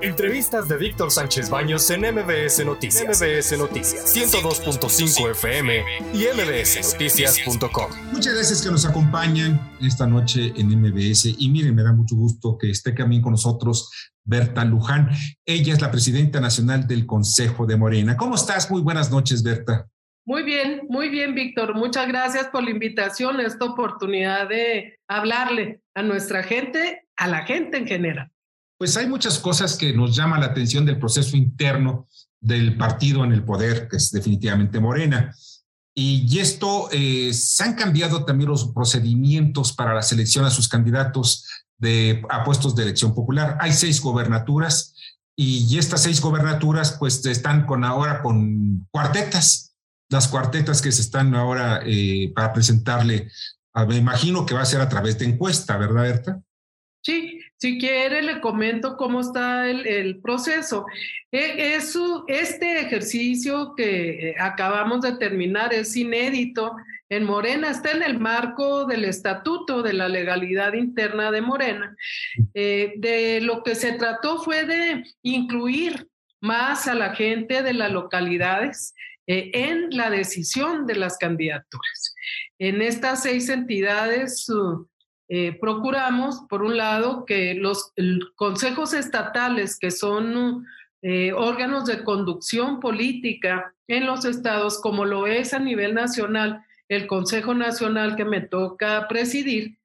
Entrevistas de Víctor Sánchez Baños en MBS Noticias. MBS Noticias 102.5 FM y mbsnoticias.com. Muchas gracias que nos acompañan esta noche en MBS. Y miren, me da mucho gusto que esté también con nosotros Berta Luján. Ella es la presidenta nacional del Consejo de Morena. ¿Cómo estás? Muy buenas noches, Berta. Muy bien, muy bien, Víctor. Muchas gracias por la invitación, esta oportunidad de hablarle a nuestra gente, a la gente en general pues hay muchas cosas que nos llaman la atención del proceso interno del partido en el poder, que es definitivamente Morena. Y, esto, eh, se han cambiado también los procedimientos para la selección a sus candidatos de, a puestos de elección popular. Hay seis gobernaturas y estas seis gobernaturas pues están con ahora con cuartetas, las cuartetas que se están ahora eh, para presentarle, me imagino que va a ser a través de encuesta, ¿verdad, Berta? Sí, si quiere le comento cómo está el, proceso. E, este ejercicio que acabamos de terminar es inédito en Morena, está en el marco del estatuto de la legalidad interna de Morena. Eh, de lo que se trató fue de incluir más a la gente de las localidades eh, en la decisión de las candidaturas. En estas seis entidades eh, procuramos, por un lado, que los consejos estatales, que son eh, órganos de conducción política en los estados, como lo es a nivel nacional, el Consejo Nacional que me toca presidir,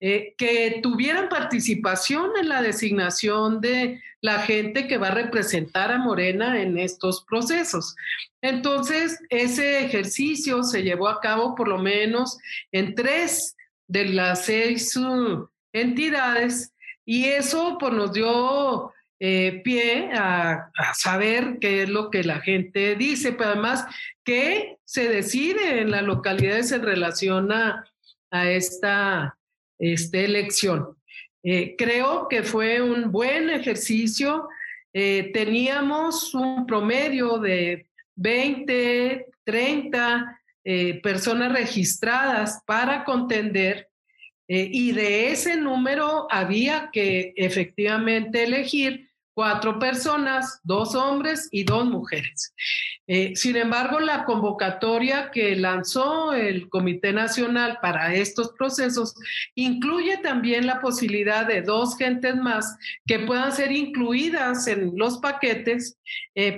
eh, que tuvieran participación en la designación de la gente que va a representar a Morena en estos procesos. Entonces, ese ejercicio se llevó a cabo por lo menos en tres de las seis uh, entidades y eso pues, nos dio eh, pie a, saber qué es lo que la gente dice, pero además qué se decide en las localidades en relación a, esta, elección. Eh, creo que fue un buen ejercicio. Eh, teníamos un promedio de 20, 30 eh, personas registradas para contender eh, y de ese número había que efectivamente elegir cuatro personas, dos hombres y dos mujeres. Eh, sin embargo, la convocatoria que lanzó el Comité Nacional para estos procesos incluye también la posibilidad de dos gentes más que puedan ser incluidas en los paquetes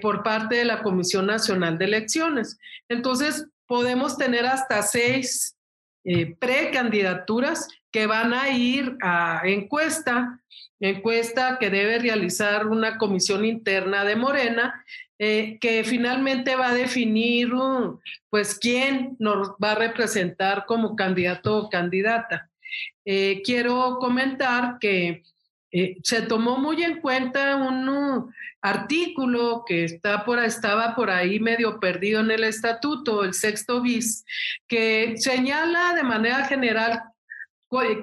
por parte de la Comisión Nacional de Elecciones. Entonces, podemos tener hasta seis eh, precandidaturas que van a ir a encuesta, encuesta que debe realizar una comisión interna de Morena, eh, que finalmente va a definir uh, pues quién nos va a representar como candidato o candidata. Eh, quiero comentar que eh, se tomó muy en cuenta un uh, artículo que está por, estaba por ahí medio perdido en el estatuto, el sexto bis, que señala de manera general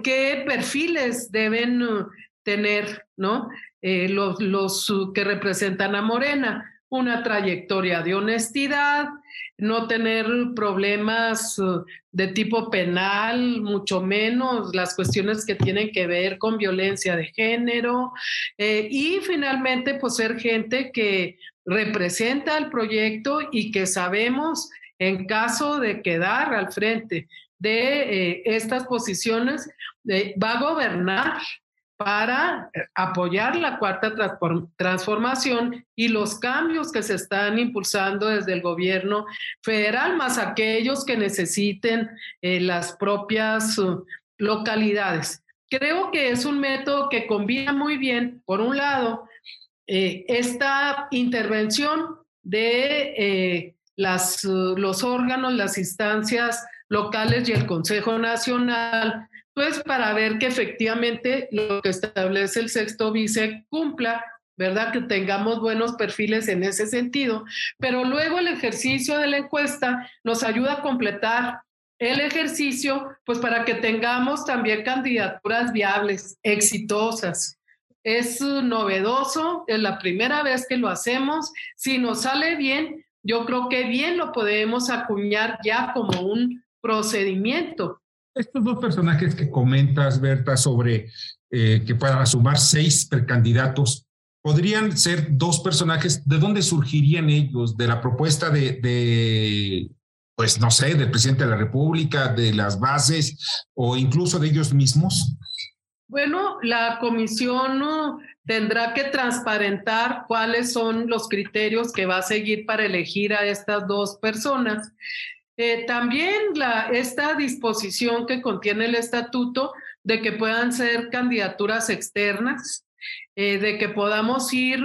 qué perfiles deben uh, tener ¿no? Eh, los, los uh, que representan a Morena una trayectoria de honestidad, no tener problemas uh, de tipo penal, mucho menos las cuestiones que tienen que ver con violencia de género eh, y finalmente pues ser gente que representa el proyecto y que sabemos en caso de quedar al frente de eh, estas posiciones, eh, va a gobernar para eh, apoyar la cuarta transformación y los cambios que se están impulsando desde el gobierno federal, más aquellos que necesiten eh, las propias uh, localidades. Creo que es un método que combina muy bien, por un lado, eh, esta intervención de las, uh, los órganos, las instancias locales y el Consejo Nacional pues para ver que efectivamente lo que establece el sexto vice cumpla, ¿verdad? Que tengamos buenos perfiles en ese sentido, pero luego el ejercicio de la encuesta nos ayuda a completar el ejercicio, pues para que tengamos también candidaturas viables, exitosas. Es novedoso, es la primera vez que lo hacemos. Si nos sale bien, yo creo que bien lo podemos acuñar ya como un procedimiento estos dos personajes que comentas, Berta, sobre eh, que puedan sumar seis precandidatos, podrían ser dos personajes. ¿De dónde surgirían ellos? ¿De la propuesta de, de, pues no sé, del presidente de la República, de las bases o incluso de ellos mismos? Bueno, la comisión tendrá que transparentar cuáles son los criterios que va a seguir para elegir a estas dos personas. Eh, también la, esta disposición que contiene el estatuto de que puedan ser candidaturas externas, eh, de que podamos ir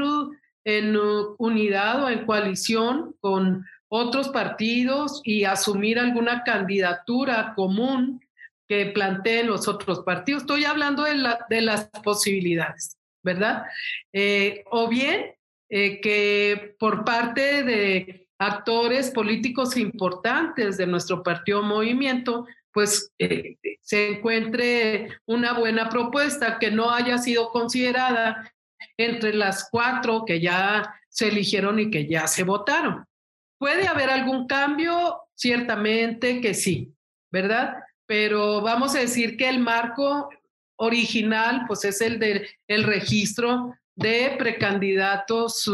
en unidad o en coalición con otros partidos y asumir alguna candidatura común que planteen los otros partidos. Estoy hablando de, la, de las posibilidades, ¿verdad? Eh, o bien eh, que por parte de actores políticos importantes de nuestro partido movimiento, pues eh, se encuentre una buena propuesta que no haya sido considerada entre las cuatro que ya se eligieron y que ya se votaron. ¿Puede haber algún cambio? Ciertamente que sí, ¿verdad? Pero vamos a decir que el marco original, pues es el del el registro de precandidatos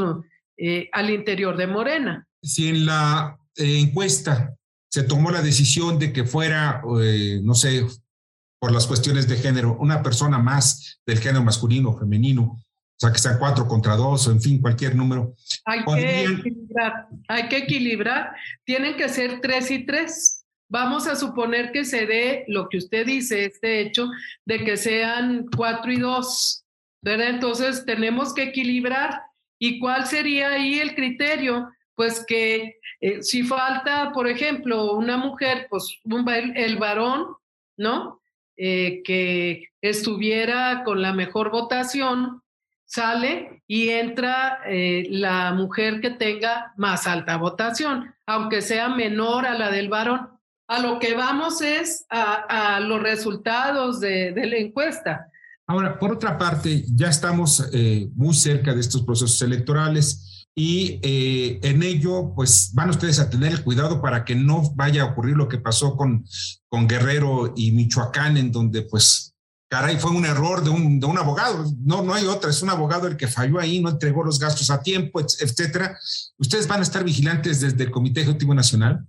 eh, al interior de Morena. Si en la eh, encuesta se tomó la decisión de que fuera, eh, no sé, por las cuestiones de género, una persona más del género masculino o femenino, o sea, que sean cuatro contra dos o en fin, cualquier número. Hay que equilibrar, hay que equilibrar. Tienen que ser tres y tres. Vamos a suponer que se dé lo que usted dice, este hecho de que sean cuatro y dos, ¿verdad? Entonces tenemos que equilibrar. ¿Y cuál sería ahí el criterio? Pues que eh, si falta, por ejemplo, una mujer, pues el varón, ¿no? Eh, que estuviera con la mejor votación, sale y entra eh, la mujer que tenga más alta votación, aunque sea menor a la del varón. A lo que vamos es a, los resultados de, la encuesta. Ahora, por otra parte, ya estamos muy cerca de estos procesos electorales y eh, en ello, pues van ustedes a tener el cuidado para que no vaya a ocurrir lo que pasó con, con Guerrero y Michoacán, en donde pues, caray, fue un error de un, de un abogado, no, no hay otra, es un abogado el que falló ahí, no entregó los gastos a tiempo, etcétera. ¿Ustedes van a estar vigilantes desde el Comité Ejecutivo Nacional?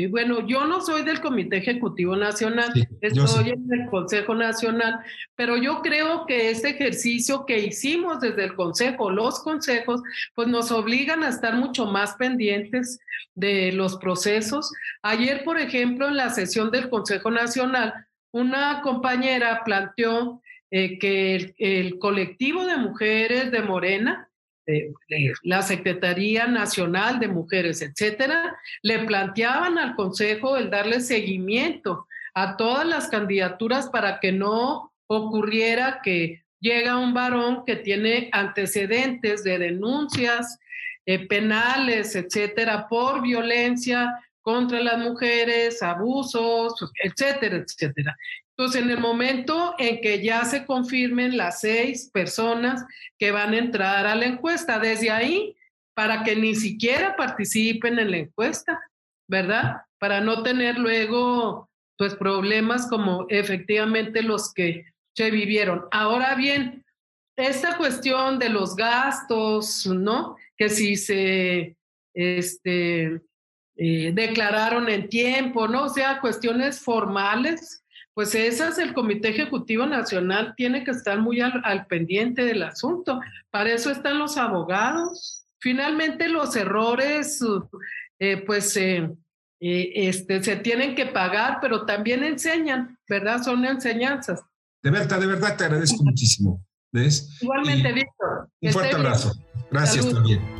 Sí, bueno, yo no soy del Comité Ejecutivo Nacional, estoy en el Consejo Nacional, pero yo creo que este ejercicio que hicimos desde el Consejo, los consejos, pues nos obligan a estar mucho más pendientes de los procesos. Ayer, por ejemplo, en la sesión del Consejo Nacional, una compañera planteó eh, que el colectivo de mujeres de Morena, la Secretaría Nacional de Mujeres, etcétera, le planteaban al Consejo el darle seguimiento a todas las candidaturas para que no ocurriera que llega un varón que tiene antecedentes de denuncias eh, penales, etcétera, por violencia contra las mujeres, abusos, etcétera, etcétera. Entonces, en el momento en que ya se confirmen las seis personas que van a entrar a la encuesta, desde ahí, para que ni siquiera participen en la encuesta, ¿verdad? Para no tener luego, pues, problemas como efectivamente los que se vivieron. Ahora bien, esta cuestión de los gastos, ¿no? Que si se, este, eh, declararon en tiempo, ¿no? O sea, cuestiones formales pues esas el Comité Ejecutivo Nacional tiene que estar muy al, pendiente del asunto. Para eso están los abogados. Finalmente los errores, eh, pues eh, eh, este, se tienen que pagar, pero también enseñan, ¿verdad? Son enseñanzas. De verdad, de verdad te agradezco muchísimo. ¿Ves? Igualmente, Víctor. Un fuerte abrazo. Gracias también.